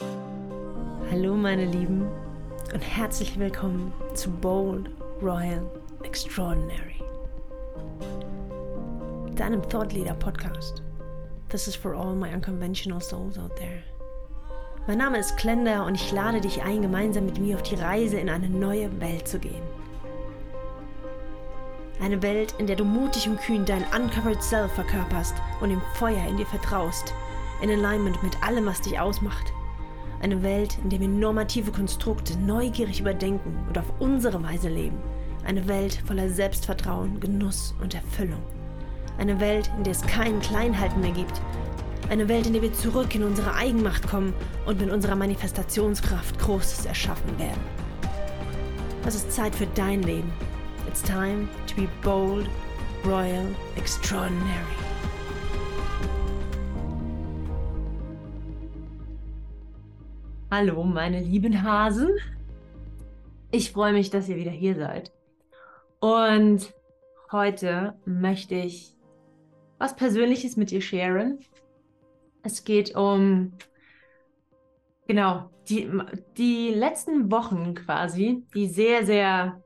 Hallo meine Lieben und herzlich willkommen zu Bold, Royal, Extraordinary. Deinem Thought Leader Podcast. This is for all my unconventional souls out there. Mein Name ist Klender und ich lade dich ein, gemeinsam mit mir auf die Reise in eine neue Welt zu gehen. Eine Welt, in der du mutig und kühn dein Uncovered Self verkörperst und dem Feuer in dir vertraust, in Alignment mit allem, was dich ausmacht eine Welt, in der wir normative Konstrukte neugierig überdenken und auf unsere Weise leben. Eine Welt voller Selbstvertrauen, Genuss und Erfüllung. Eine Welt, in der es kein Kleinhalten mehr gibt. Eine Welt, in der wir zurück in unsere Eigenmacht kommen und mit unserer Manifestationskraft Großes erschaffen werden. Es ist Zeit für dein Leben. It's time to be bold, royal, extraordinary. Hallo, meine lieben Hasen. Ich freue mich, dass ihr wieder hier seid. Und heute möchte ich was Persönliches mit dir sharen. Es geht um, genau, die, die letzten Wochen quasi, die sehr, sehr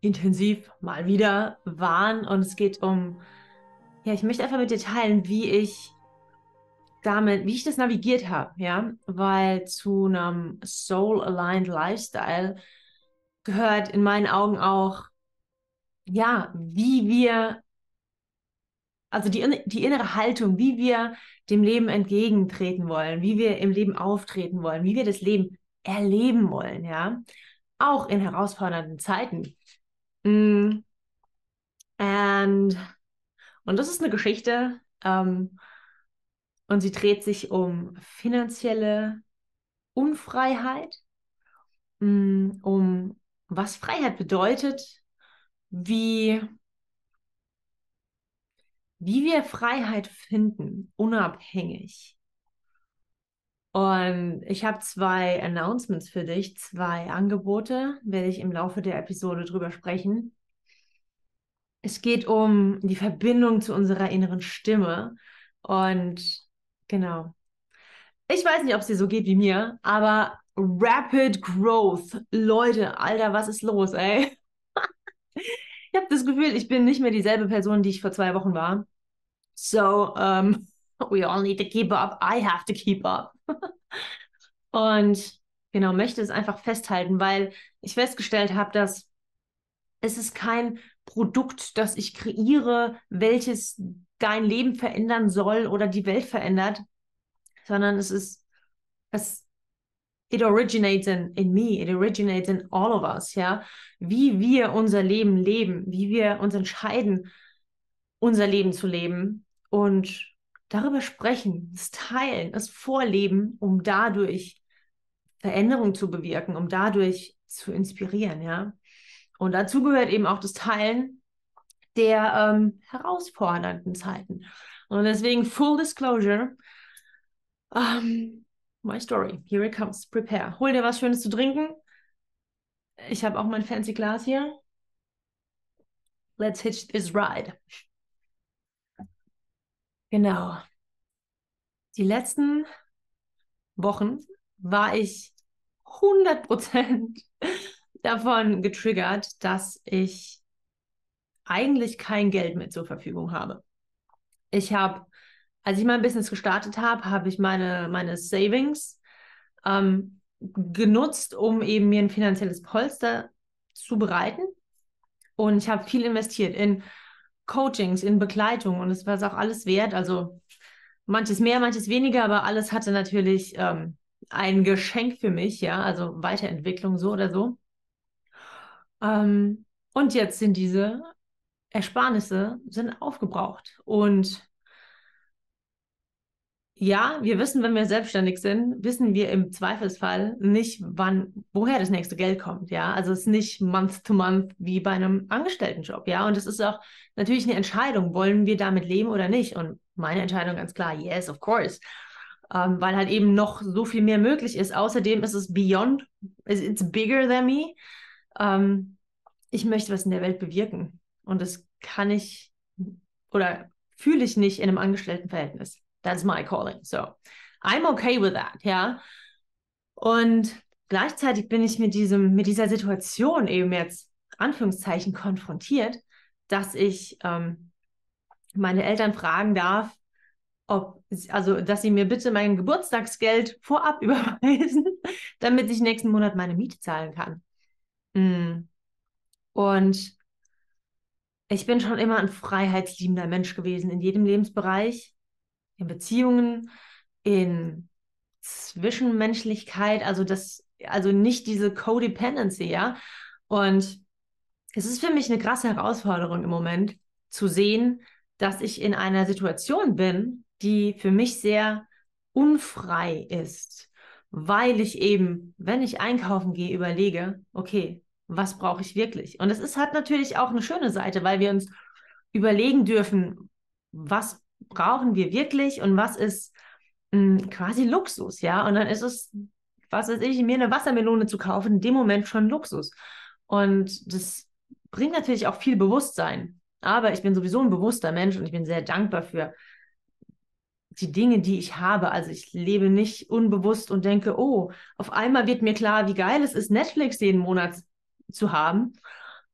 intensiv mal wieder waren. Und es geht um, ja, ich möchte einfach mit dir teilen, wie ich damit, wie ich das navigiert habe, ja, weil zu einem Soul-Aligned Lifestyle gehört in meinen Augen auch, ja, wie wir, also die, die innere Haltung, wie wir dem Leben entgegentreten wollen, wie wir im Leben auftreten wollen, wie wir das Leben erleben wollen, ja, auch in herausfordernden Zeiten. Mm. And, und das ist eine Geschichte, ähm, und sie dreht sich um finanzielle Unfreiheit, mm, um was Freiheit bedeutet, wie, wie wir Freiheit finden, unabhängig. Und ich habe zwei Announcements für dich, zwei Angebote, werde ich im Laufe der Episode drüber sprechen. Es geht um die Verbindung zu unserer inneren Stimme und Genau. Ich weiß nicht, ob es dir so geht wie mir, aber Rapid Growth. Leute, Alter, was ist los, ey? ich habe das Gefühl, ich bin nicht mehr dieselbe Person, die ich vor zwei Wochen war. So, um, we all need to keep up. I have to keep up. Und genau, möchte es einfach festhalten, weil ich festgestellt habe, dass es ist kein Produkt, das ich kreiere, welches dein Leben verändern soll oder die Welt verändert, sondern es ist, es, it originates in, in me, it originates in all of us, ja. Wie wir unser Leben leben, wie wir uns entscheiden, unser Leben zu leben und darüber sprechen, es teilen, es vorleben, um dadurch Veränderung zu bewirken, um dadurch zu inspirieren, ja. Und dazu gehört eben auch das Teilen der ähm, herausfordernden Zeiten. Und deswegen Full Disclosure. Um, ähm, my story. Here it comes. Prepare. Hol dir was Schönes zu trinken. Ich habe auch mein fancy Glas hier. Let's hitch this ride. Genau. Die letzten Wochen war ich 100% davon getriggert, dass ich eigentlich kein Geld mehr zur Verfügung habe. Ich habe, als ich mein Business gestartet habe, habe ich meine, meine Savings ähm, genutzt, um eben mir ein finanzielles Polster zu bereiten. Und ich habe viel investiert in Coachings, in Begleitung und es war es auch alles wert. Also manches mehr, manches weniger, aber alles hatte natürlich ähm, ein Geschenk für mich, ja, also Weiterentwicklung so oder so. Ähm, und jetzt sind diese Ersparnisse sind aufgebraucht. Und ja, wir wissen, wenn wir selbstständig sind, wissen wir im Zweifelsfall nicht, wann, woher das nächste Geld kommt. Ja, also es ist nicht month to month wie bei einem Angestelltenjob. Ja, und es ist auch natürlich eine Entscheidung, wollen wir damit leben oder nicht? Und meine Entscheidung ganz klar, yes, of course. Ähm, weil halt eben noch so viel mehr möglich ist. Außerdem ist es beyond, it's bigger than me. Ähm, ich möchte was in der Welt bewirken. Und das kann ich oder fühle ich nicht in einem Angestelltenverhältnis. That's my calling. So I'm okay with that, ja. Und gleichzeitig bin ich mit diesem, mit dieser Situation eben jetzt Anführungszeichen konfrontiert, dass ich ähm, meine Eltern fragen darf, ob, also, dass sie mir bitte mein Geburtstagsgeld vorab überweisen, damit ich nächsten Monat meine Miete zahlen kann. Mm. Und ich bin schon immer ein freiheitsliebender Mensch gewesen in jedem Lebensbereich, in Beziehungen, in Zwischenmenschlichkeit, also das, also nicht diese Codependency, ja. Und es ist für mich eine krasse Herausforderung im Moment zu sehen, dass ich in einer Situation bin, die für mich sehr unfrei ist, weil ich eben, wenn ich einkaufen gehe, überlege, okay, was brauche ich wirklich? Und es ist hat natürlich auch eine schöne Seite, weil wir uns überlegen dürfen, was brauchen wir wirklich und was ist mh, hm, quasi Luxus, ja? Und dann ist es, was weiß ich, mir eine Wassermelone zu kaufen, in dem Moment schon Luxus. Und das bringt natürlich auch viel Bewusstsein. Aber ich bin sowieso ein bewusster Mensch und ich bin sehr dankbar für die Dinge, die ich habe. Also ich lebe nicht unbewusst und denke, oh, auf einmal wird mir klar, wie geil es ist, Netflix jeden Monat zu haben,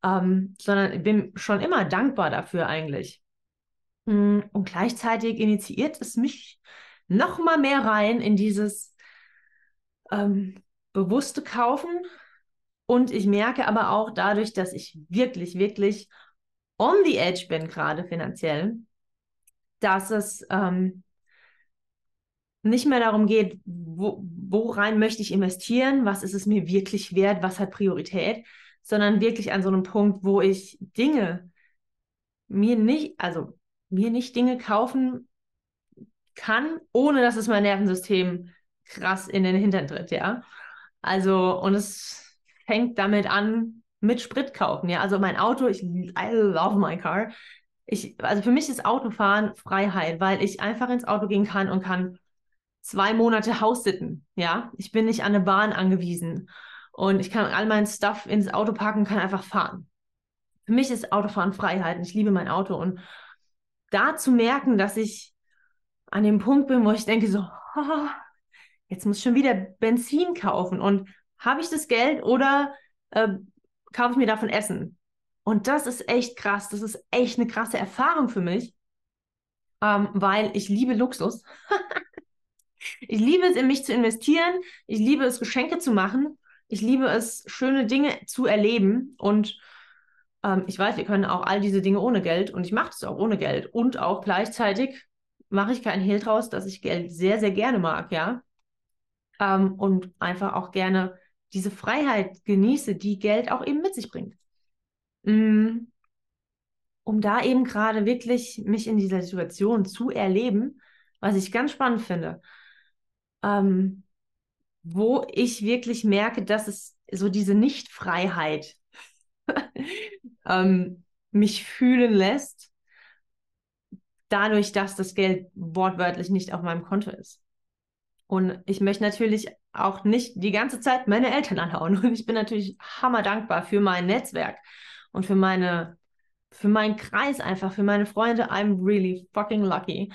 ähm, sondern ich bin schon immer dankbar dafür eigentlich. Mm, und gleichzeitig initiiert es mich noch mal mehr rein in dieses ähm, bewusste Kaufen. Und ich merke aber auch dadurch, dass ich wirklich, wirklich on the edge bin, gerade finanziell, dass es ähm, nicht mehr darum geht, wo, worein möchte ich investieren, was ist es mir wirklich wert, was hat Priorität, sondern wirklich an so einem Punkt, wo ich Dinge mir nicht, also mir nicht Dinge kaufen kann, ohne dass es mein Nervensystem krass in den Hintern tritt, ja. Also, und es fängt damit an, mit Sprit kaufen, ja. Also mein Auto, ich I love my car. Ich, also für mich ist Autofahren Freiheit, weil ich einfach ins Auto gehen kann und kann zwei Monate Haussitten, ja. Ich bin nicht an eine Bahn angewiesen und ich kann all mein Stuff ins Auto packen, kann einfach fahren. Für mich ist Autofahren Freiheit und ich liebe mein Auto und da zu merken, dass ich an dem Punkt bin, wo ich denke so, oh, jetzt muss ich schon wieder Benzin kaufen und habe ich das Geld oder äh, kaufe ich mir davon Essen? Und das ist echt krass. Das ist echt eine krasse Erfahrung für mich, ähm, weil ich liebe Luxus. ich liebe es, in mich zu investieren. Ich liebe es, Geschenke zu machen. Ich liebe es, schöne Dinge zu erleben. Und ähm, ich weiß, wir können auch all diese Dinge ohne Geld. Und ich mache es auch ohne Geld. Und auch gleichzeitig mache ich keinen Hehl draus, dass ich Geld sehr, sehr gerne mag, ja. Ähm, und einfach auch gerne diese Freiheit genieße, die Geld auch eben mit sich bringt. Mm, um da eben gerade wirklich mich in dieser Situation zu erleben, was ich ganz spannend finde, ähm, wo ich wirklich merke, dass es so diese Nichtfreiheit ähm, mich fühlen lässt, dadurch, dass das Geld wortwörtlich nicht auf meinem Konto ist. Und ich möchte natürlich auch nicht die ganze Zeit meine Eltern anhauen. Und ich bin natürlich hammer dankbar für mein Netzwerk und für meine, für meinen Kreis einfach, für meine Freunde. I'm really fucking lucky,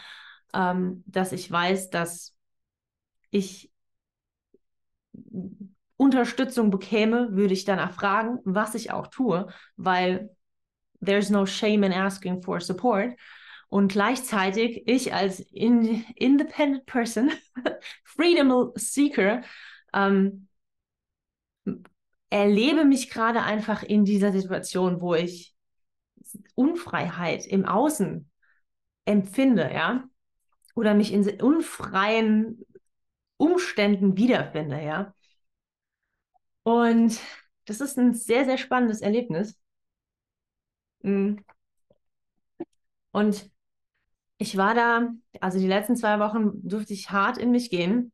ähm, dass ich weiß, dass ich Unterstützung bekäme, würde ich danach fragen, was ich auch tue, weil there's no shame in asking for support. Und gleichzeitig ich als in, independent person, freedom seeker, ähm, erlebe mich gerade einfach in dieser Situation, wo ich Unfreiheit im Außen empfinde, ja, oder mich in unfreien Umständen wiederfinde, ja. Und das ist ein sehr, sehr spannendes Erlebnis. Mm. Und ich war da, also die letzten zwei Wochen durfte ich hart in mich gehen.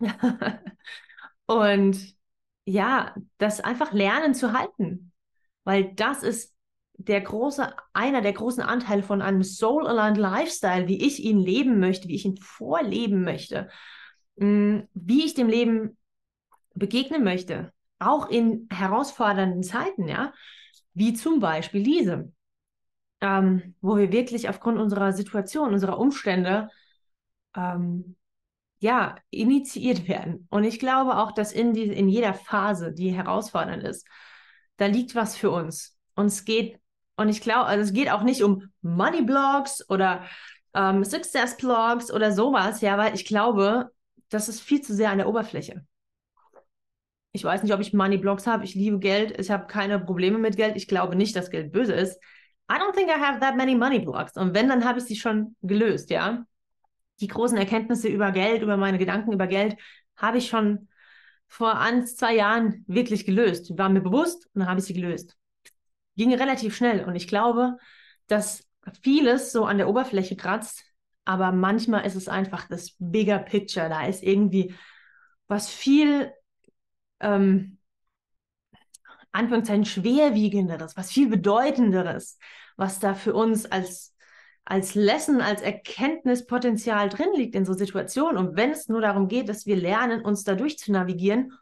und ja, das einfach lernen zu halten. Weil das ist der große, einer der großen Anteile von einem Soul-Aligned Lifestyle, wie ich ihn leben möchte, wie ich ihn vorleben möchte, mm, wie ich dem Leben begegnen möchte, auch in herausfordernden Zeiten, ja, wie zum Beispiel diese ähm, wo wir wirklich aufgrund unserer Situation, unserer Umstände, ähm, ja, initiiert werden. Und ich glaube auch, dass in, die, in jeder Phase, die herausfordernd ist, da liegt was für uns. Und es geht, und ich glaube, also es geht auch nicht um Money-Blogs oder ähm, Success-Blogs oder sowas, ja, weil ich glaube, das ist viel zu sehr an der Oberfläche. Ich weiß nicht, ob ich Money-Blogs habe. Ich liebe Geld. Ich habe keine Probleme mit Geld. Ich glaube nicht, dass Geld böse ist. I don't think I have that many Money-Blogs. Und wenn, dann habe ich sie schon gelöst, ja. Die großen Erkenntnisse über Geld, über meine Gedanken über Geld, habe ich schon vor ein, zwei Jahren wirklich gelöst. War mir bewusst und dann habe ich sie gelöst. Ging relativ schnell. Und ich glaube, dass vieles so an der Oberfläche kratzt, aber manchmal ist es einfach das bigger picture. Da ist irgendwie was viel, ähm, Anführungszeichen, schwerwiegenderes, was viel bedeutenderes, was da für uns als, als Lesson, als Erkenntnispotenzial drin liegt in so Situationen. Und wenn es nur darum geht, dass wir lernen, uns dadurch zu navigieren,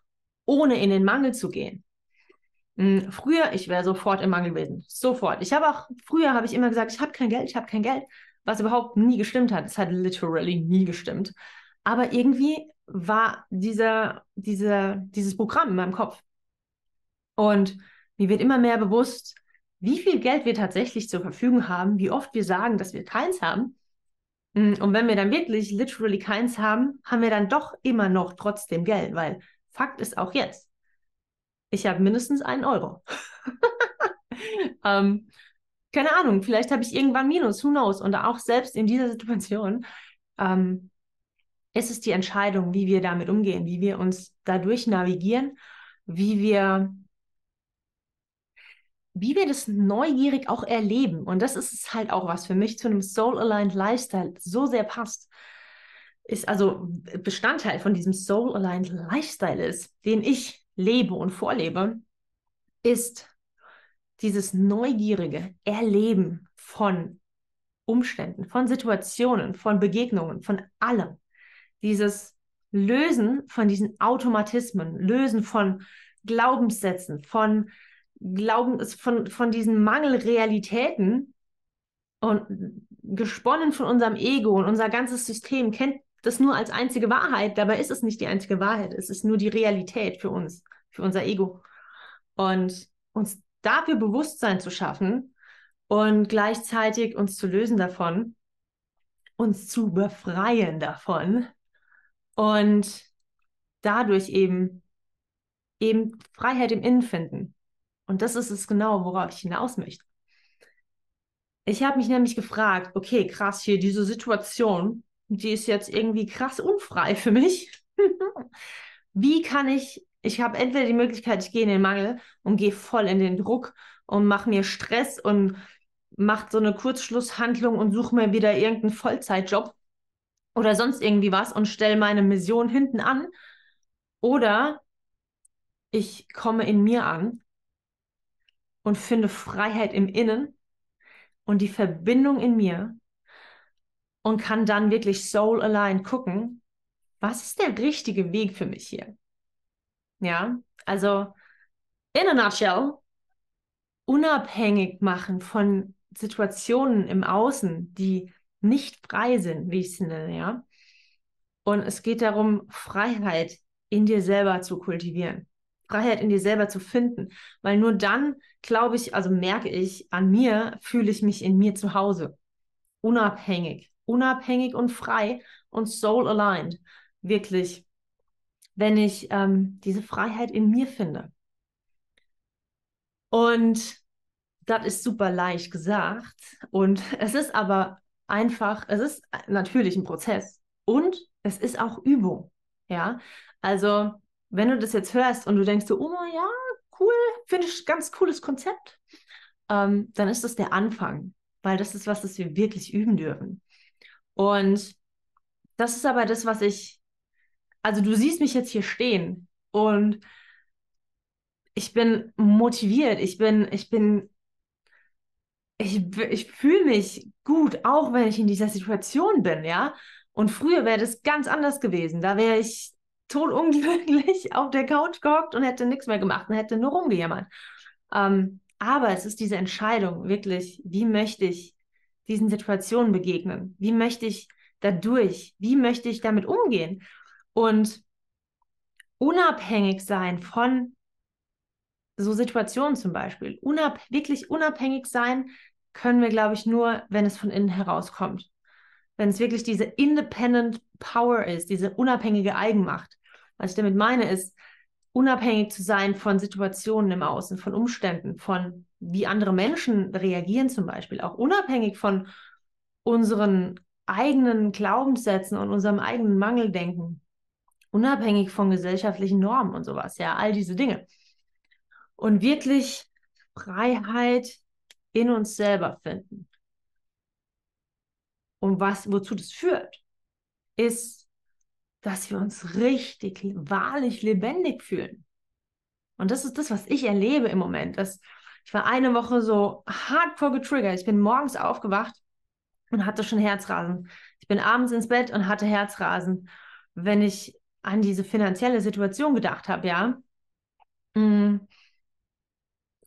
ohne in den Mangel zu gehen. Hm, früher, ich wäre sofort im Mangel gewesen. Sofort. Ich habe auch, früher habe ich immer gesagt, ich habe kein Geld, ich habe kein Geld, was überhaupt nie gestimmt hat. Es hat literally nie gestimmt. Aber irgendwie war dieser, dieser, dieses Programm in meinem Kopf. Und mir wird immer mehr bewusst, wie viel Geld wir tatsächlich zur Verfügung haben, wie oft wir sagen, dass wir keins haben. Hm, und wenn wir dann wirklich literally keins haben, haben wir dann doch immer noch trotzdem Geld, weil Fakt ist auch jetzt, ich habe mindestens einen Euro. ähm, keine Ahnung, vielleicht habe ich irgendwann Minus, who knows? Und auch selbst in dieser Situation ähm, ist es die Entscheidung, wie wir damit umgehen, wie wir uns dadurch navigieren, wie wir wie wir das neugierig auch erleben. Und das ist halt auch was für mich zu einem Soul-Aligned Lifestyle so sehr passt. Ist also Bestandteil von diesem Soul-Aligned Lifestyle ist, den ich lebe und vorlebe, ist dieses neugierige Erleben von Umständen, von Situationen, von Begegnungen, von allem. Dieses Lösen von diesen Automatismen, Lösen von Glaubenssätzen, von Glauben, von, von diesen Mangelrealitäten und gesponnen von unserem Ego und unser ganzes System kennt das nur als einzige Wahrheit. Dabei ist es nicht die einzige Wahrheit. Es ist nur die Realität für uns, für unser Ego. Und uns dafür Bewusstsein zu schaffen und gleichzeitig uns zu lösen davon, uns zu befreien davon und dadurch eben eben Freiheit im Innen finden. Und das ist es genau, worauf ich hinaus möchte. Ich habe mich nämlich gefragt, okay, krass, hier diese Situation, die ist jetzt irgendwie krass unfrei für mich. Wie kann ich, ich habe entweder die Möglichkeit, ich gehe in den Mangel und gehe voll in den Druck und mache mir Stress und mache so eine Kurzschlusshandlung und suche mir wieder irgendeinen Vollzeitjob oder sonst irgendwie was und stelle meine Mission hinten an. Oder ich komme in mir an und finde Freiheit im Innen und die Verbindung in mir und kann dann wirklich soul aligned gucken, was ist der richtige Weg für mich hier? Ja, also in a nutshell, unabhängig machen von Situationen im Außen, die nicht frei sind, wie ich es nenne, ja. Und es geht darum, Freiheit in dir selber zu kultivieren. Freiheit in dir selber zu finden. Weil nur dann, glaube ich, also merke ich, an mir fühle ich mich in mir zu Hause. Unabhängig unabhängig und frei und soul aligned. Wirklich, wenn ich ähm, diese Freiheit in mir finde. Und das ist super leicht gesagt. Und es ist aber einfach, es ist natürlich ein Prozess und es ist auch Übung. Ja, also wenn du das jetzt hörst und du denkst so, oh ja, cool, finde ich ganz cooles Konzept, ähm, dann ist das der Anfang, weil das ist was, das wir wirklich üben dürfen. Und das ist aber das, was ich, also du siehst mich jetzt hier stehen und ich bin motiviert, ich bin, ich bin, ich, ich fühle mich gut, auch wenn ich in dieser Situation bin, ja. Und früher wäre das ganz anders gewesen. Da wäre ich todunglücklich auf der Couch gehockt und hätte nichts mehr gemacht und hätte nur rumgejammert. Ähm, aber es ist diese Entscheidung, wirklich, wie möchte ich diesen Situationen begegnen? Wie möchte ich dadurch? Wie möchte ich damit umgehen? Und unabhängig sein von so Situationen zum Beispiel. Unab wirklich unabhängig sein können wir, glaube ich, nur, wenn es von innen herauskommt. Wenn es wirklich diese independent Power ist, diese unabhängige Eigenmacht. Was ich damit meine, ist, unabhängig zu sein von Situationen im Außen, von Umständen, von wie andere Menschen reagieren zum Beispiel, auch unabhängig von unseren eigenen Glaubenssätzen und unserem eigenen Mangeldenken, unabhängig von gesellschaftlichen Normen und sowas, ja, all diese Dinge. Und wirklich Freiheit in uns selber finden. Und was, wozu das führt, ist, dass wir uns richtig, wahrlich lebendig fühlen. Und das ist das, was ich erlebe im Moment. Dass ich war eine Woche so hardcore getriggert. Ich bin morgens aufgewacht und hatte schon Herzrasen. Ich bin abends ins Bett und hatte Herzrasen, wenn ich an diese finanzielle Situation gedacht habe, ja. Mm.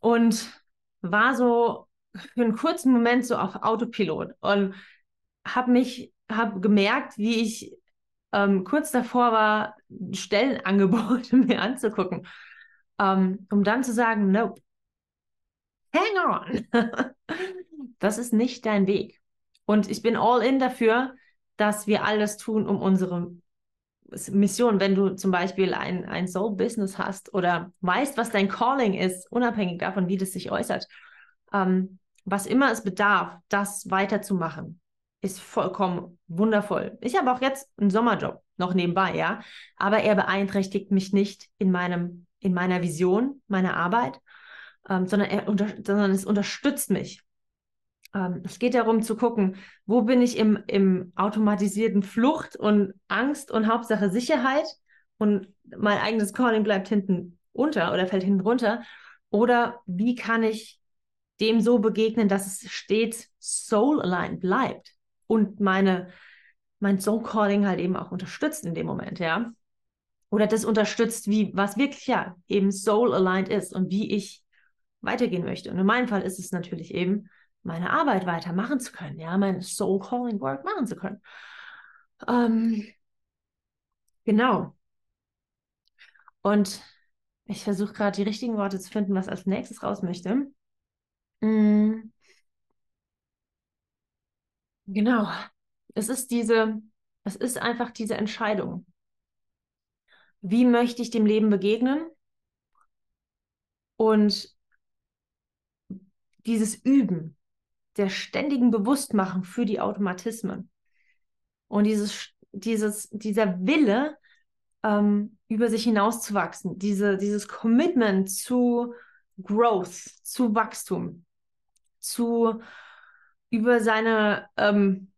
Und war so für einen kurzen Moment so auf Autopilot und habe mich, habe gemerkt, wie ich ähm, kurz davor war, Stellenangebote mir anzugucken, ähm, um dann zu sagen, nope, hang on, das ist nicht dein Weg. Und ich bin all in dafür, dass wir alles tun, um unsere Mission, wenn du zum Beispiel ein, ein Soul-Business hast oder weißt, was dein Calling ist, unabhängig davon, wie das sich äußert, ähm, was immer es bedarf, das weiterzumachen, ist vollkommen wundervoll. Ich habe auch jetzt einen Sommerjob noch nebenbei, ja, aber er beeinträchtigt mich nicht in meinem, in meiner Vision, meiner Arbeit, ähm, sondern, er sondern es unterstützt mich. Ähm, es geht darum zu gucken, wo bin ich im, im automatisierten Flucht und Angst und Hauptsache Sicherheit und mein eigenes Calling bleibt hinten unter oder fällt hinten runter. Oder wie kann ich dem so begegnen, dass es stets soul-aligned bleibt und meine, mein Soul-Calling halt eben auch unterstützt in dem Moment, ja. Oder das unterstützt, wie, was wirklich ja eben soul-aligned ist und wie ich weitergehen möchte. Und in meinem Fall ist es natürlich eben, meine Arbeit weitermachen zu können, ja, mein Soul Calling Work machen zu können. Ähm, genau. Und ich versuche gerade die richtigen Worte zu finden, was als nächstes raus möchte. Mm. Genau. Es ist diese, es ist einfach diese Entscheidung. Wie möchte ich dem Leben begegnen? Und dieses Üben, der ständigen Bewusstmachung für die Automatismen. Und dieses, dieses, dieser Wille, ähm, über sich hinauszuwachsen, diese, dieses Commitment zu Growth, zu Wachstum, zu über seine ähm,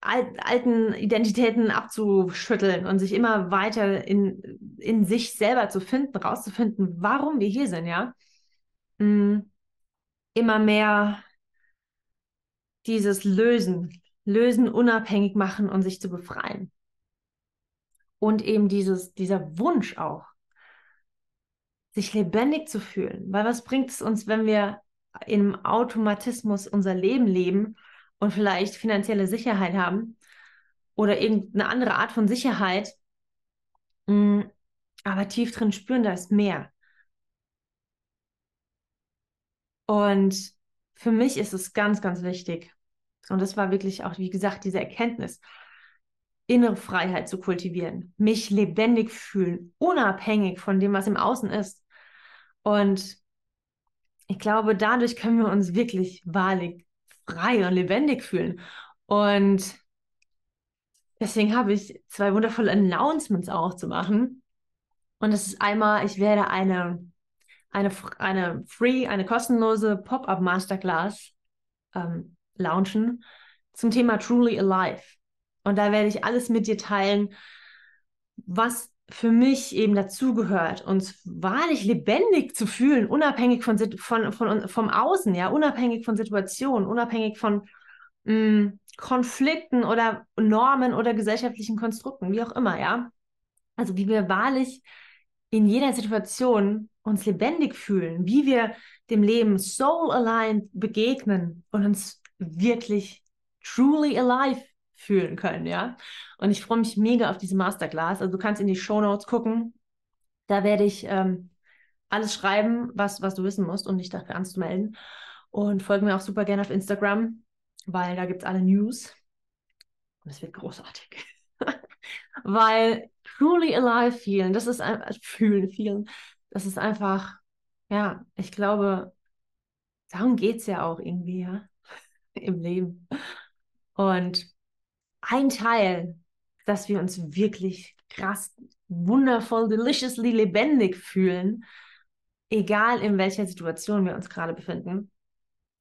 alten Identitäten abzuschütteln und sich immer weiter in, in sich selber zu finden, rauszufinden, warum wir hier sind, ja. Mm, immer mehr dieses Lösen, Lösen unabhängig machen und sich zu befreien. Und eben dieses, dieser Wunsch auch, sich lebendig zu fühlen. Weil was bringt es uns, wenn wir im Automatismus unser Leben leben und vielleicht finanzielle Sicherheit haben oder irgendeine andere Art von Sicherheit, mm, aber tief drin spüren, da ist mehr. Und für mich ist es ganz, ganz wichtig. Und das war wirklich auch, wie gesagt, diese Erkenntnis, innere Freiheit zu kultivieren, mich lebendig fühlen, unabhängig von dem, was im Außen ist. Und ich glaube, dadurch können wir uns wirklich wahrlich frei und lebendig fühlen. Und deswegen habe ich zwei wundervolle Announcements auch zu machen. Und das ist einmal, ich werde eine eine, eine free, eine kostenlose Pop-up Masterclass ähm, launchen zum Thema Truly Alive. Und da werde ich alles mit dir teilen, was für mich eben dazugehört, uns wahrlich lebendig zu fühlen, unabhängig von, von, von, vom Außen, ja, unabhängig von Situationen, unabhängig von mh, mm, Konflikten oder Normen oder gesellschaftlichen Konstrukten, wie auch immer, ja. Also wie wir wahrlich in jeder Situation uns lebendig fühlen, wie wir dem Leben soul aligned begegnen und uns wirklich truly alive fühlen können, ja. Und ich freue mich mega auf diese Masterclass. Also du kannst in die Show Notes gucken. Da werde ich ähm, alles schreiben, was, was du wissen musst, um dich dafür anzumelden. Und folge mir auch super gerne auf Instagram, weil da gibt es alle News. Und es wird großartig. weil truly alive fühlen, das ist einfach, fühlen, fühlen, das ist einfach, ja, ich glaube, darum geht es ja auch irgendwie, ja, im Leben. Und ein Teil, dass wir uns wirklich krass, wundervoll, deliciously lebendig fühlen, egal in welcher Situation wir uns gerade befinden,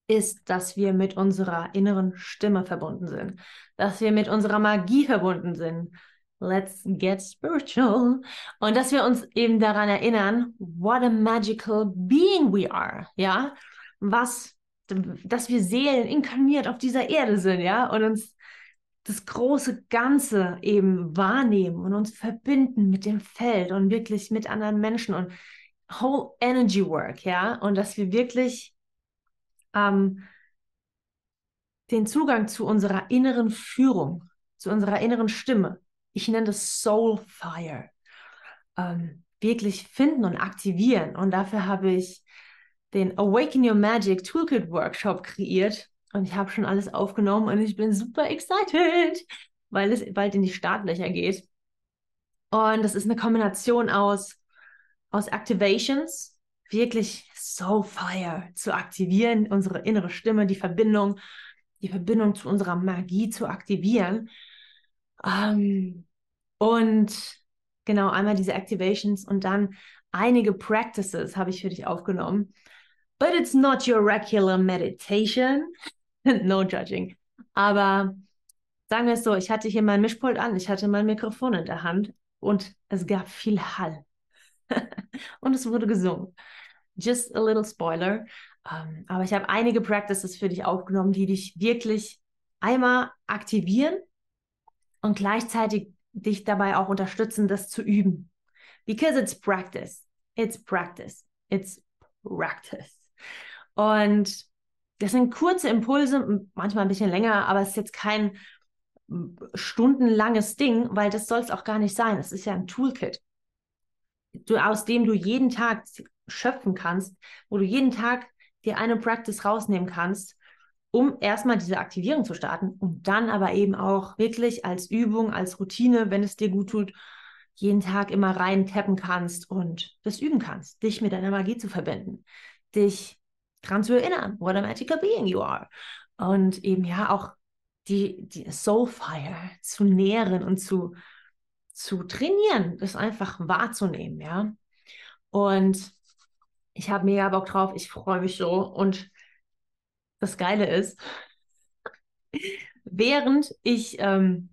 ist, dass wir mit unserer inneren Stimme verbunden sind, dass wir mit unserer Magie verbunden sind. Let's get spiritual. Und dass wir uns eben daran erinnern, what a magical being we are, ja? Was, dass wir Seelen inkarniert auf dieser Erde sind, ja? Und uns das große Ganze eben wahrnehmen und uns verbinden mit dem Feld und wirklich mit anderen Menschen und whole energy work, ja, und dass wir wirklich ähm, den Zugang zu unserer inneren Führung, zu unserer inneren Stimme, ich nenne das Soul Fire, ähm, wirklich finden und aktivieren. Und dafür habe ich den Awaken Your Magic Toolkit Workshop kreiert. Und ich habe schon alles aufgenommen und ich bin super excited, weil es bald in die Startlöcher geht. Und das ist eine Kombination aus aus Activations wirklich so fire zu aktivieren, unsere innere Stimme, die Verbindung, die Verbindung zu unserer Magie zu aktivieren. Ähm, und genau einmal diese Activations und dann einige Practices habe ich für dich aufgenommen. But it's not your regular meditation. no judging. Aber sagen wir es so, ich hatte hier mein Mischpult an, ich hatte mein Mikrofon in der Hand und es gab viel Hall. und es wurde gesungen. Just a little spoiler. Um, ähm, aber ich habe einige Practices für dich aufgenommen, die dich wirklich einmal aktivieren und gleichzeitig dich dabei auch unterstützen, das zu üben. Because it's practice. It's practice. It's practice. Und das sind kurze Impulse, manchmal ein bisschen länger, aber es ist jetzt kein stundenlanges Ding, weil das soll es auch gar nicht sein. Es ist ja ein Toolkit du, aus dem du jeden Tag schöpfen kannst, wo du jeden Tag dir eine Practice rausnehmen kannst, um erstmal diese Aktivierung zu starten und dann aber eben auch wirklich als Übung, als Routine, wenn es dir gut tut, jeden Tag immer rein tappen kannst und das üben kannst, dich mit deiner Magie zu verbinden, dich dran zu erinnern, what a magical being you are. Und eben ja auch die, die Soulfire zu nähren und zu, zu trainieren, das einfach wahrzunehmen, ja. Und ich habe mega Bock drauf, ich freue mich so. Und das Geile ist, während ich ähm,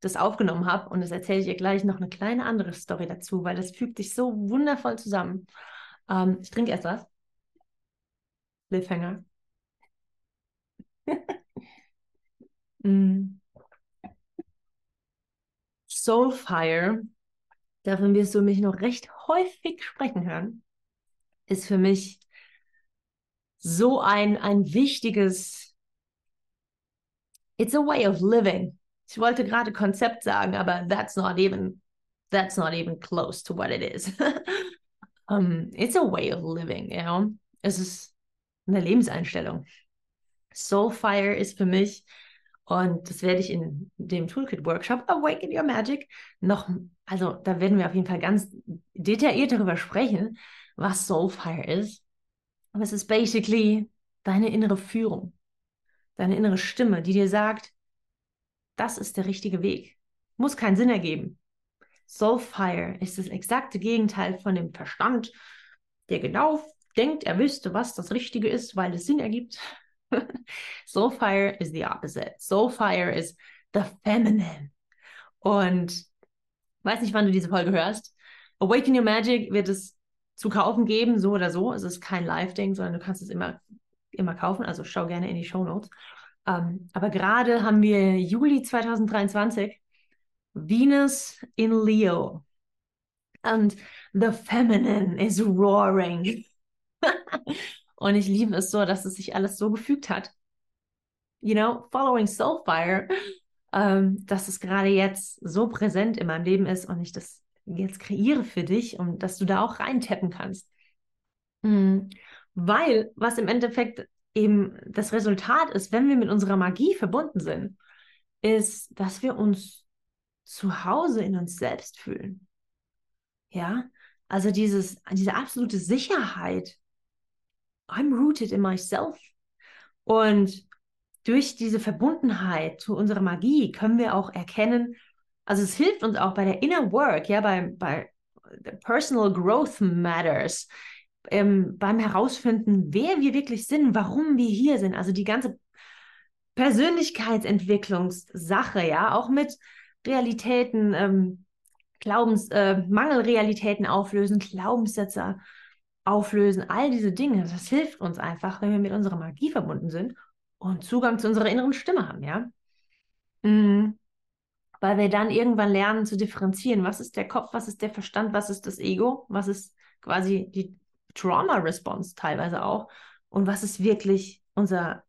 das aufgenommen habe, und das erzähle ich dir gleich noch eine kleine andere Story dazu, weil das fügt sich so wundervoll zusammen. Ähm, ich trinke erst was. Cliffhanger. mm. Soulfire, davon wirst du mich noch recht häufig sprechen hören, ist für mich so ein, ein wichtiges, it's a way of living. Ich wollte gerade Konzept sagen, aber that's not even, that's not even close to what it is. um, it's a way of living, you know? Es ist eine Lebenseinstellung. Soulfire ist für mich und das werde ich in dem Toolkit-Workshop Awaken Your Magic noch, also da werden wir auf jeden Fall ganz detailliert darüber sprechen, was Soulfire ist. Aber es ist basically deine innere Führung, deine innere Stimme, die dir sagt, das ist der richtige Weg. Muss keinen Sinn ergeben. Soulfire ist das exakte Gegenteil von dem Verstand, der genau denkt, er wüsste, was das Richtige ist, weil es Sinn ergibt. Soulfire is the opposite. Soulfire is the feminine. Und weiß nicht, wann du diese Folge hörst. Awaken Your Magic wird es zu kaufen geben, so oder so. Es ist kein Live-Ding, sondern du kannst es immer, immer kaufen. Also schau gerne in die Show Notes. Ähm, aber gerade haben wir Juli 2023, Venus in Leo. And the feminine is roaring. Und ich liebe es so, dass es sich alles so gefügt hat. You know, following Soulfire ähm, dass es gerade jetzt so präsent in meinem Leben ist und ich das jetzt kreiere für dich und dass du da auch reintappen kannst. Mhm. Weil, was im Endeffekt eben das Resultat ist, wenn wir mit unserer Magie verbunden sind, ist, dass wir uns zu Hause in uns selbst fühlen. Ja, also dieses, diese absolute Sicherheit. I'm rooted in myself. Und durch diese Verbundenheit zu unserer Magie können wir auch erkennen, also es hilft uns auch bei der Inner Work, ja, bei, bei Personal Growth Matters, ähm, beim Herausfinden, wer wir wirklich sind, warum wir hier sind. Also die ganze Persönlichkeitsentwicklungssache, ja, auch mit Realitäten, ähm, Glaubens, äh, Mangelrealitäten auflösen, Glaubenssätze auflösen, all diese Dinge. Das hilft uns einfach, wenn wir mit unserer Magie verbunden sind und Zugang zu unserer inneren Stimme haben, ja. Mhm. Weil wir dann irgendwann lernen zu differenzieren, was ist der Kopf, was ist der Verstand, was ist das Ego, was ist quasi die Trauma-Response teilweise auch? Und was ist wirklich unser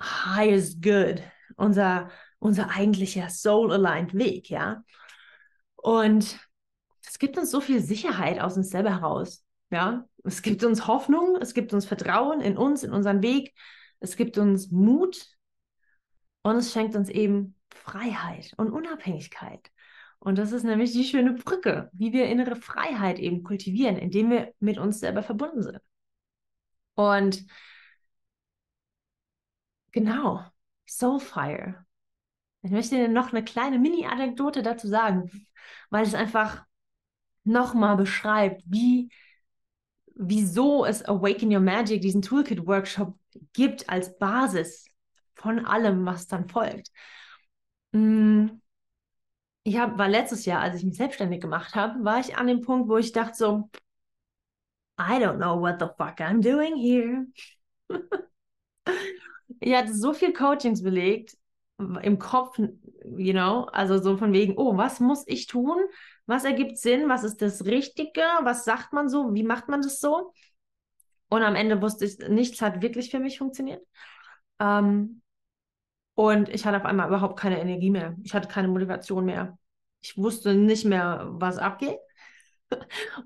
highest good, unser, unser eigentlicher soul-aligned Weg, ja. Und es gibt uns so viel Sicherheit aus uns selber heraus, ja. Es gibt uns Hoffnung, es gibt uns Vertrauen in uns, in unseren Weg, es gibt uns Mut und es schenkt uns eben Freiheit und Unabhängigkeit. Und das ist nämlich die schöne Brücke, wie wir innere Freiheit eben kultivieren, indem wir mit uns selber verbunden sind. Und genau, Soulfire. Ich möchte dir noch eine kleine Mini-Anekdote dazu sagen, weil es einfach nochmal beschreibt, wie, wieso es Awaken Your Magic, diesen Toolkit-Workshop gibt als Basis von allem, was dann folgt. Mm, ich hab, war letztes Jahr, als ich mich selbstständig gemacht habe, war ich an dem Punkt, wo ich dachte so, I don't know what the fuck I'm doing here. ich hatte so viel Coachings belegt im Kopf, you know, also so von wegen, oh, was muss ich tun? Was ergibt Sinn? Was ist das Richtige? Was sagt man so? Wie macht man das so? Und am Ende wusste ich, nichts hat wirklich für mich funktioniert. Ähm, und ich hatte auf einmal überhaupt keine Energie mehr. Ich hatte keine Motivation mehr. Ich wusste nicht mehr, was abgeht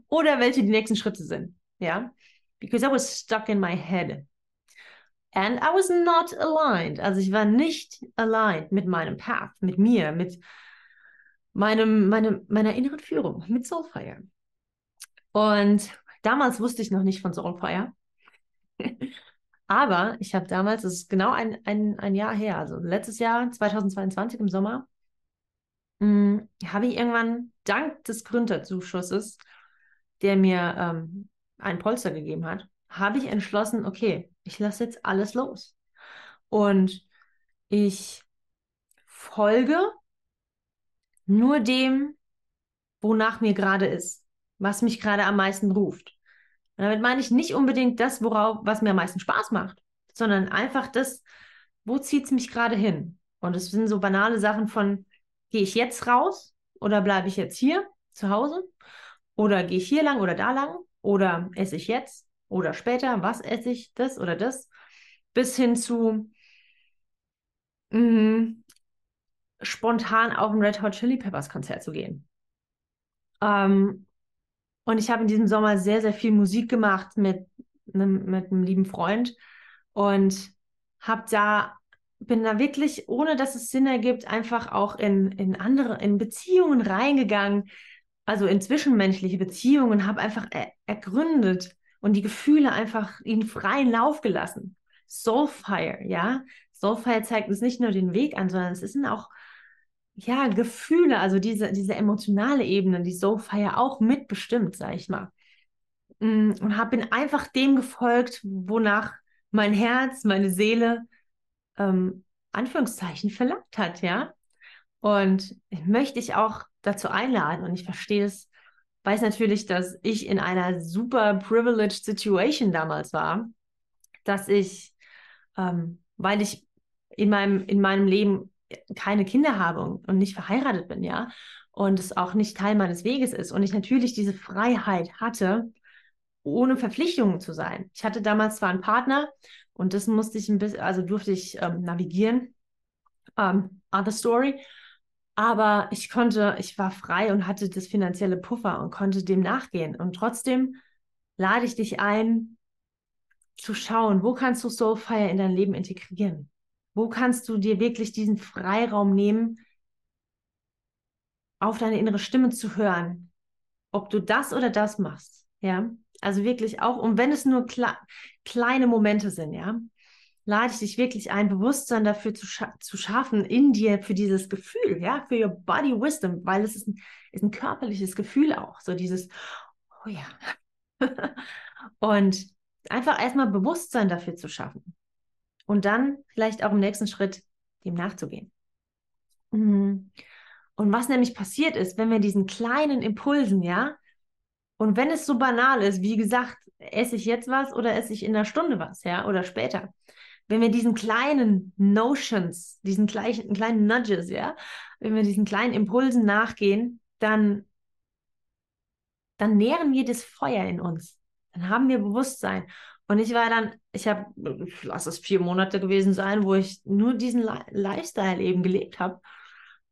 oder welche die nächsten Schritte sind. Ja, because I was stuck in my head. And I was not aligned. Also ich war nicht aligned mit meinem Path, mit mir, mit meinem, meinem, meiner inneren Führung, mit Soulfire. Und damals wusste ich noch nicht von Soulfire. Aber ich habe damals, das ist genau ein, ein, ein Jahr her, also letztes Jahr, 2022 im Sommer, hm, habe ich irgendwann dank des Gründerzuschusses, der mir ähm, ein Polster gegeben hat, habe ich entschlossen, okay, ich lasse jetzt alles los. Und ich folge nur dem, wonach mir gerade ist, was mich gerade am meisten ruft. Und damit meine ich nicht unbedingt das, worauf, was mir am meisten Spaß macht, sondern einfach das, wo zieht es mich gerade hin? Und es sind so banale Sachen von, gehe ich jetzt raus oder bleibe ich jetzt hier zu Hause? Oder gehe ich hier lang oder da lang? Oder esse ich jetzt oder später? Was esse ich? Das oder das? Bis hin zu mh, spontan auf ein Red Hot Chili Peppers Konzert zu gehen. Ähm, und ich habe in diesem Sommer sehr, sehr viel Musik gemacht mit einem, mit einem lieben Freund und habe da, bin da wirklich, ohne dass es Sinn ergibt, einfach auch in, in andere, in Beziehungen reingegangen, also in zwischenmenschliche Beziehungen, habe einfach er, ergründet und die Gefühle einfach ihnen freien Lauf gelassen. Soulfire, ja. Soulfire zeigt uns nicht nur den Weg an, sondern es sind auch ja, Gefühle, also diese, diese emotionale Ebene, die Soulfire auch mitbestimmt, sag ich mal. Mm, und hab, bin einfach dem gefolgt, wonach mein Herz, meine Seele, ähm, Anführungszeichen, verlangt hat, ja. Und ich möchte dich auch dazu einladen und ich verstehe es, weiß natürlich, dass ich in einer super privileged Situation damals war, dass ich, ähm, weil ich in meinem, in meinem Leben keine Kinder habe und nicht verheiratet bin, ja, und es auch nicht Teil meines Weges ist und ich natürlich diese Freiheit hatte, ohne Verpflichtungen zu sein. Ich hatte damals zwar einen Partner und das musste ich ein bisschen, also durfte ich ähm, navigieren. Um, other story. Aber ich konnte, ich war frei und hatte das finanzielle Puffer und konnte dem nachgehen. Und trotzdem lade ich dich ein, zu schauen, wo kannst du Soulfire in dein Leben integrieren? Wo kannst du dir wirklich diesen Freiraum nehmen, auf deine innere Stimme zu hören, ob du das oder das machst, ja? Also wirklich auch, und wenn es nur kle kleine Momente sind, ja, lade ich dich wirklich ein, Bewusstsein dafür zu, scha zu schaffen, in dir für dieses Gefühl, ja, für your body wisdom, weil es ist ein, ist ein körperliches Gefühl auch, so dieses, oh ja. und einfach erstmal Bewusstsein dafür zu schaffen. Und dann vielleicht auch im nächsten Schritt dem nachzugehen. Mhm. Und was nämlich passiert ist, wenn wir diesen kleinen Impulsen, ja, und wenn es so banal ist, wie gesagt, esse ich jetzt was oder esse ich in einer Stunde was, ja, oder später. Wenn wir diesen kleinen Notions, diesen gleichen, kleinen Nudges, ja, wenn wir diesen kleinen Impulsen nachgehen, dann, dann nähren wir das Feuer in uns. Dann haben wir Bewusstsein. Und ich war dann, ich habe, lass es vier Monate gewesen sein, wo ich nur diesen Lifestyle eben gelebt habe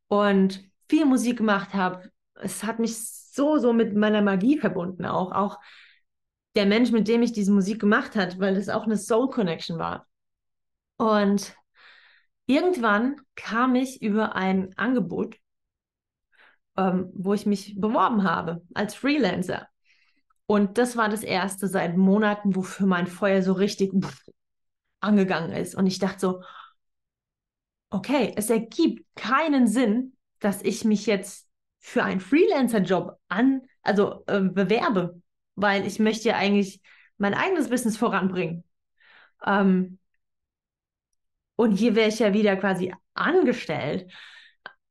und viel Musik gemacht habe. Es hat mich so, so mit meiner Magie verbunden auch. Auch der Mensch, mit dem ich diese Musik gemacht hat, weil es auch eine Soul Connection war. Und irgendwann kam ich über ein Angebot, ähm, wo ich mich beworben habe als Freelancer. Und das war das erste seit Monaten, wofür mein Feuer so richtig angegangen ist. Und ich dachte so, okay, es ergibt keinen Sinn, dass ich mich jetzt für einen Freelancer-Job an, also äh, bewerbe, weil ich möchte ja eigentlich mein eigenes Business voranbringen. Ähm, und hier wäre ich ja wieder quasi angestellt,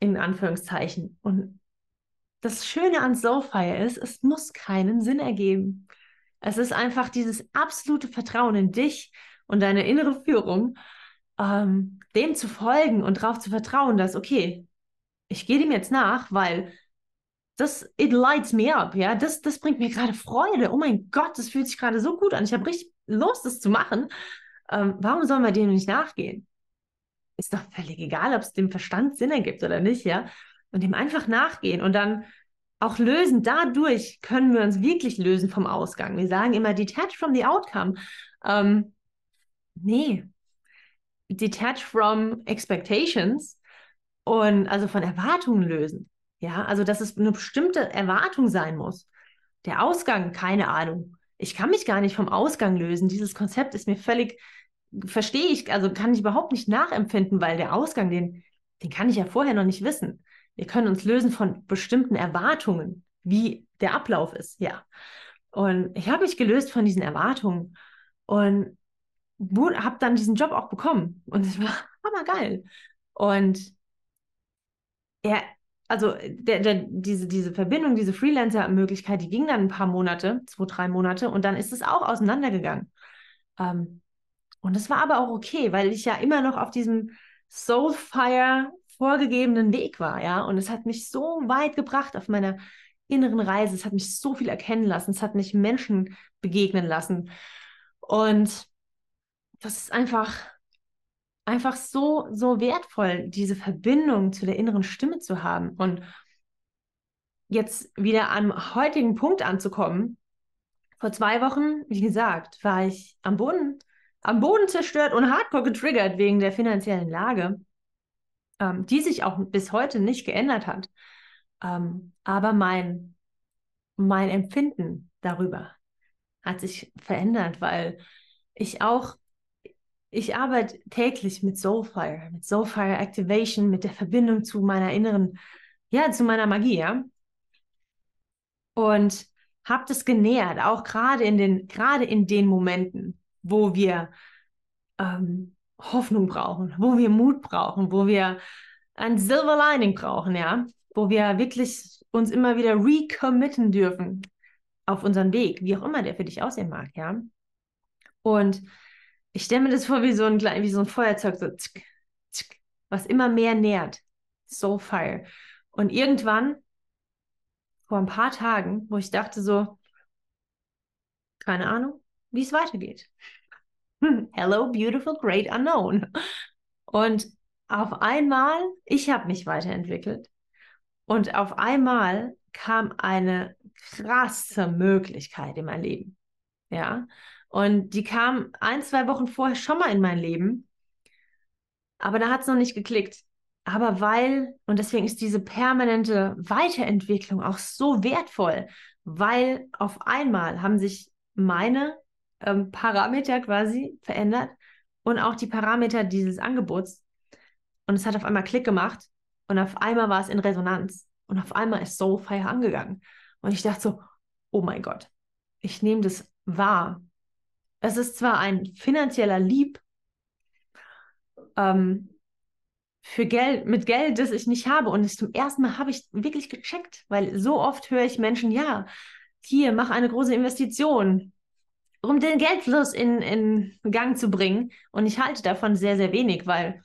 in Anführungszeichen. Und das Schöne an Soulfire ist, es muss keinen Sinn ergeben. Es ist einfach dieses absolute Vertrauen in dich und deine innere Führung, ähm, dem zu folgen und darauf zu vertrauen, dass, okay, ich gehe dem jetzt nach, weil das, it lights me up, ja, das, das bringt mir gerade Freude. Oh mein Gott, das fühlt sich gerade so gut an. Ich habe richtig Lust, das zu machen. Ähm, warum sollen wir dem nicht nachgehen? Ist doch völlig egal, ob es dem Verstand Sinn ergibt oder nicht, ja. Und dem einfach nachgehen und dann auch lösen. Dadurch können wir uns wirklich lösen vom Ausgang. Wir sagen immer, detach from the outcome. Ähm, nee, detach from expectations und also von Erwartungen lösen. Ja, also dass es eine bestimmte Erwartung sein muss. Der Ausgang, keine Ahnung. Ich kann mich gar nicht vom Ausgang lösen. Dieses Konzept ist mir völlig, verstehe ich, also kann ich überhaupt nicht nachempfinden, weil der Ausgang, den, den kann ich ja vorher noch nicht wissen. Wir können uns lösen von bestimmten Erwartungen, wie der Ablauf ist, ja. Und ich habe mich gelöst von diesen Erwartungen und habe dann diesen Job auch bekommen. Und es war hammergeil. Und er, also der, der, diese, diese Verbindung, diese Freelancer-Möglichkeit, die ging dann ein paar Monate, zwei, drei Monate, und dann ist es auch auseinandergegangen. Ähm, und das war aber auch okay, weil ich ja immer noch auf diesem Soulfire vorgegebenen Weg war, ja. Und es hat mich so weit gebracht auf meiner inneren Reise. Es hat mich so viel erkennen lassen. Es hat mich Menschen begegnen lassen. Und das ist einfach einfach so, so wertvoll, diese Verbindung zu der inneren Stimme zu haben. Und jetzt wieder am heutigen Punkt anzukommen. Vor zwei Wochen, wie gesagt, war ich am Boden, am Boden zerstört und hardcore getriggert wegen der finanziellen Lage, ähm, die sich auch bis heute nicht geändert hat. Ähm, aber mein, mein Empfinden darüber hat sich verändert, weil ich auch ich arbeite täglich mit Soulfire, mit Soulfire Activation, mit der Verbindung zu meiner inneren, ja, zu meiner Magie, ja. Und habe das genährt, auch gerade in den, gerade in den Momenten, wo wir ähm, Hoffnung brauchen, wo wir Mut brauchen, wo wir ein Silver Lining brauchen, ja, wo wir wirklich uns immer wieder recommitten dürfen auf unseren Weg, wie auch immer der für dich aussehen mag, ja. Und ich stelle mir das vor wie so ein, wie so ein Feuerzeug, so tsk, tsk, was immer mehr nährt. Soulfire. Und irgendwann, vor ein paar Tagen, wo ich dachte so, keine Ahnung, wie es weitergeht. Hello, beautiful, great unknown. Und auf einmal, ich habe mich weiterentwickelt und auf einmal kam eine krasse Möglichkeit in mein Leben. Ja, und die kam ein, zwei Wochen vorher schon mal in mein Leben, aber da hat es noch nicht geklickt. Aber weil, und deswegen ist diese permanente Weiterentwicklung auch so wertvoll, weil auf einmal haben sich meine ähm, Parameter quasi verändert und auch die Parameter dieses Angebots. Und es hat auf einmal Klick gemacht und auf einmal war es in Resonanz und auf einmal ist Soulfire angegangen. Und ich dachte so, oh mein Gott, ich nehme das wahr. Es ist zwar ein finanzieller Lieb ähm, für Geld, mit Geld, das ich nicht habe. Und zum ersten Mal habe ich wirklich gecheckt, weil so oft höre ich Menschen, ja, hier, mach eine große Investition um den Geldfluss in, in Gang zu bringen. Und ich halte davon sehr, sehr wenig, weil,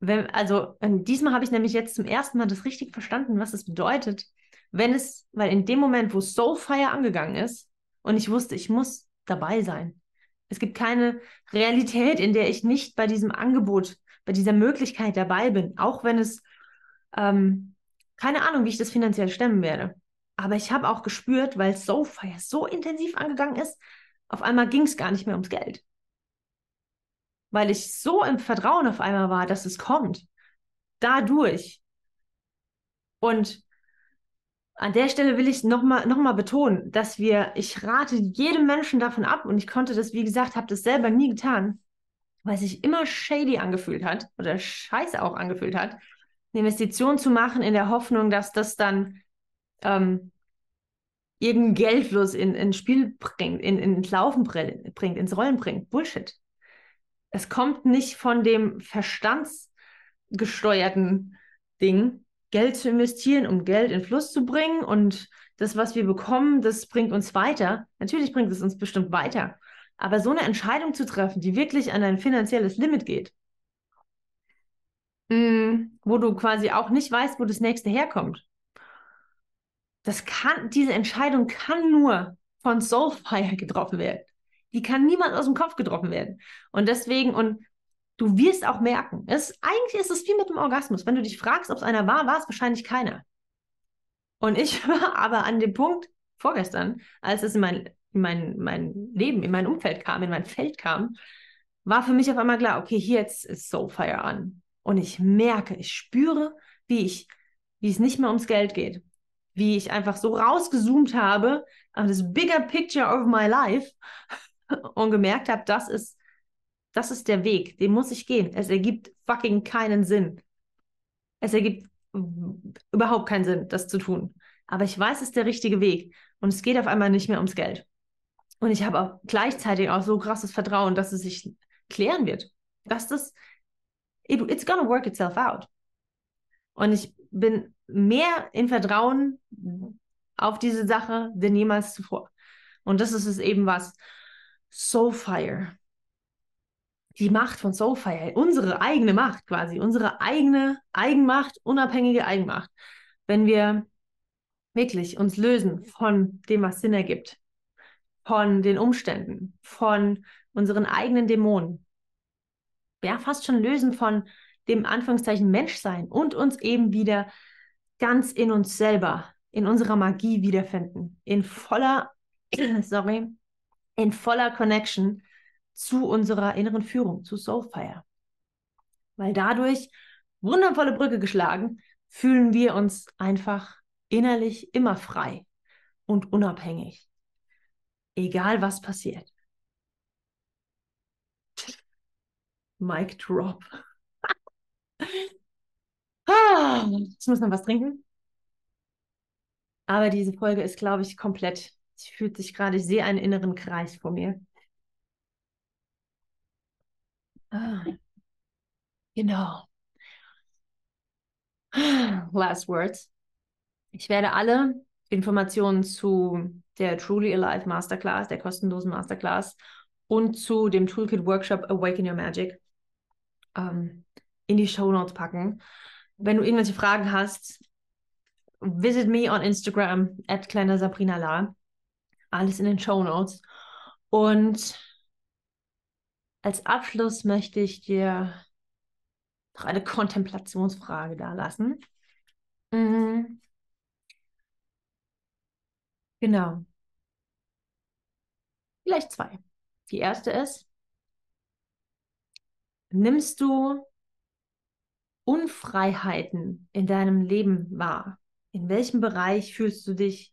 wenn, also diesmal habe ich nämlich jetzt zum ersten Mal das richtig verstanden, was es bedeutet, wenn es, weil in dem Moment, wo Soulfire angegangen ist und ich wusste, ich muss dabei sein. Es gibt keine Realität, in der ich nicht bei diesem Angebot, bei dieser Möglichkeit dabei bin, auch wenn es ähm, keine Ahnung, wie ich das finanziell stemmen werde. Aber ich habe auch gespürt, weil Soulfire so intensiv angegangen ist, auf einmal ging es gar nicht mehr ums Geld. Weil ich so im Vertrauen auf einmal war, dass es kommt. Dadurch. Und an der Stelle will ich nochmal noch mal betonen, dass wir, ich rate jedem Menschen davon ab und ich konnte das, wie gesagt, habe das selber nie getan, weil sich immer shady angefühlt hat oder scheiße auch angefühlt hat, eine Investition zu machen in der Hoffnung, dass das dann ähm, irgendeinen Geldfluss in, in Spiel bringt, in, ins Laufen bringt, ins Rollen bringt. Bullshit. Es kommt nicht von dem verstandsgesteuerten Ding, Geld zu investieren, um Geld in Fluss zu bringen und das, was wir bekommen, das bringt uns weiter. Natürlich bringt es uns bestimmt weiter. Aber so eine Entscheidung zu treffen, die wirklich an ein finanzielles Limit geht, mh, wo du quasi auch nicht weißt, wo das nächste herkommt, das kann, diese Entscheidung kann nur von Soulfire getroffen werden. Die kann niemand aus dem Kopf getroffen werden. Und deswegen, und du wirst auch merken, es, eigentlich ist es wie mit dem Orgasmus. Wenn du dich fragst, ob es einer war, war es wahrscheinlich keiner. Und ich war aber an dem Punkt vorgestern, als es in mein, in mein, mein Leben, in mein Umfeld kam, in mein Feld kam, war für mich auf einmal klar, okay, hier jetzt ist Soulfire an. Und ich merke, ich spüre, wie ich, wie es nicht mehr ums Geld geht, wie ich einfach so rausgezoomt habe auf das bigger picture of my life und gemerkt habe, das ist, das ist der Weg, den muss ich gehen. Es ergibt fucking keinen Sinn. Es ergibt überhaupt keinen Sinn, das zu tun. Aber ich weiß, es ist der richtige Weg. Und es geht auf einmal nicht mehr ums Geld. Und ich habe auch gleichzeitig auch so krasses Vertrauen, dass es sich klären wird. Dass das, it, it's gonna work itself out. Und ich bin mehr in Vertrauen auf diese Sache denn jemals zuvor. Und das ist es eben was. Soulfire. Die Macht von Soulfire, unsere eigene Macht quasi, unsere eigene Eigenmacht, unabhängige Eigenmacht. Wenn wir wirklich uns lösen von dem, was Sinn ergibt, von den Umständen, von unseren eigenen Dämonen, ja, fast schon lösen von dem Anführungszeichen Menschsein und uns eben wieder ganz in uns selber, in unserer Magie wiederfinden, in voller, sorry, in voller Connection zu unserer inneren Führung, zu Soulfire. Weil dadurch, wundervolle Brücke geschlagen, fühlen wir uns einfach innerlich immer frei und unabhängig. Egal was passiert. Mic drop. Ah, ich muss noch was trinken. Aber diese Folge ist, glaube ich, komplett. Sie fühlt sich gerade, ich sehe einen inneren Kreis vor mir. Ah, genau. Last words. Ich werde alle Informationen zu der Truly Alive Masterclass, der kostenlosen Masterclass und zu dem Toolkit Workshop Awaken Your Magic ähm, in die Show Notes packen. Wenn du irgendwelche Fragen hast, visit me on Instagram at kleiner Sabrina La. Alles in den Show Notes. Und als Abschluss möchte ich dir noch eine Kontemplationsfrage da lassen. Mhm. Genau. Vielleicht zwei. Die erste ist, nimmst du Unfreiheiten in deinem Leben wahr? In welchem Bereich fühlst du dich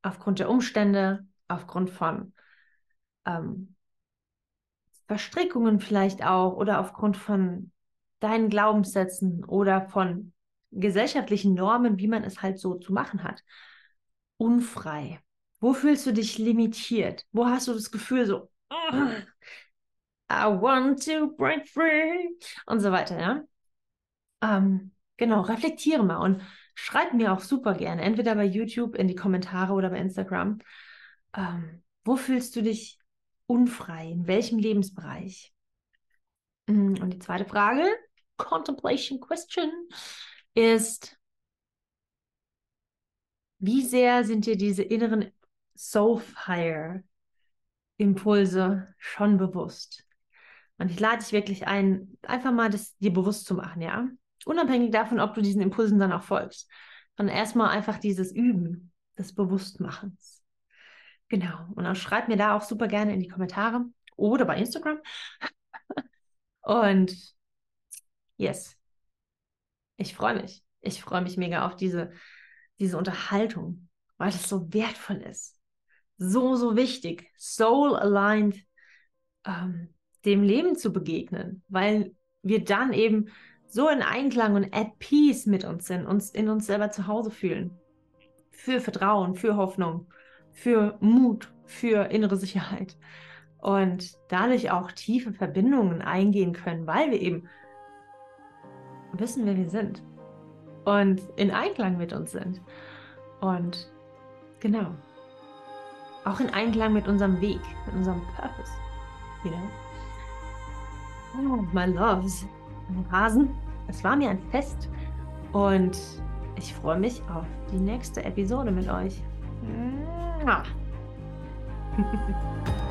aufgrund der Umstände, aufgrund von ähm, Verstrickungen vielleicht auch oder aufgrund von deinen Glaubenssätzen oder von gesellschaftlichen Normen, wie man es halt so zu machen hat, unfrei? Wo fühlst du dich limitiert? Wo hast du das Gefühl so, I want to break free und so weiter, ja? Ähm, genau, reflektiere mal und schreib mir auch super gerne, entweder bei YouTube in die Kommentare oder bei Instagram. Ähm, wo fühlst du dich unfrei? In welchem Lebensbereich? Mm, und die zweite Frage, Contemplation Question, ist, wie sehr sind dir diese inneren Soulfire Impulse schon bewusst? Und ich lade dich wirklich ein, einfach mal das dir bewusst zu machen, ja? Unabhängig davon, ob du diesen Impulsen dann auch folgst. Sondern erstmal einfach dieses Üben des Bewusstmachens. Genau. Und dann schreib mir da auch super gerne in die Kommentare oder bei Instagram. Und yes. Ich freue mich. Ich freue mich mega auf diese, diese Unterhaltung, weil es so wertvoll ist. So, so wichtig. Soul aligned ähm, dem Leben zu begegnen, weil wir dann eben so in Einklang und at peace mit uns sind, uns in uns selber zu Hause fühlen. Für Vertrauen, für Hoffnung, für Mut, für innere Sicherheit. Und dadurch auch tiefe Verbindungen eingehen können, weil wir eben wissen, wer wir sind. Und in Einklang mit uns sind. Und genau. Auch in Einklang mit unserem Weg, mit unserem Purpose. You know? Oh, my loves. Rasen. Es war mir ein Fest und ich freue mich auf die nächste Episode mit euch.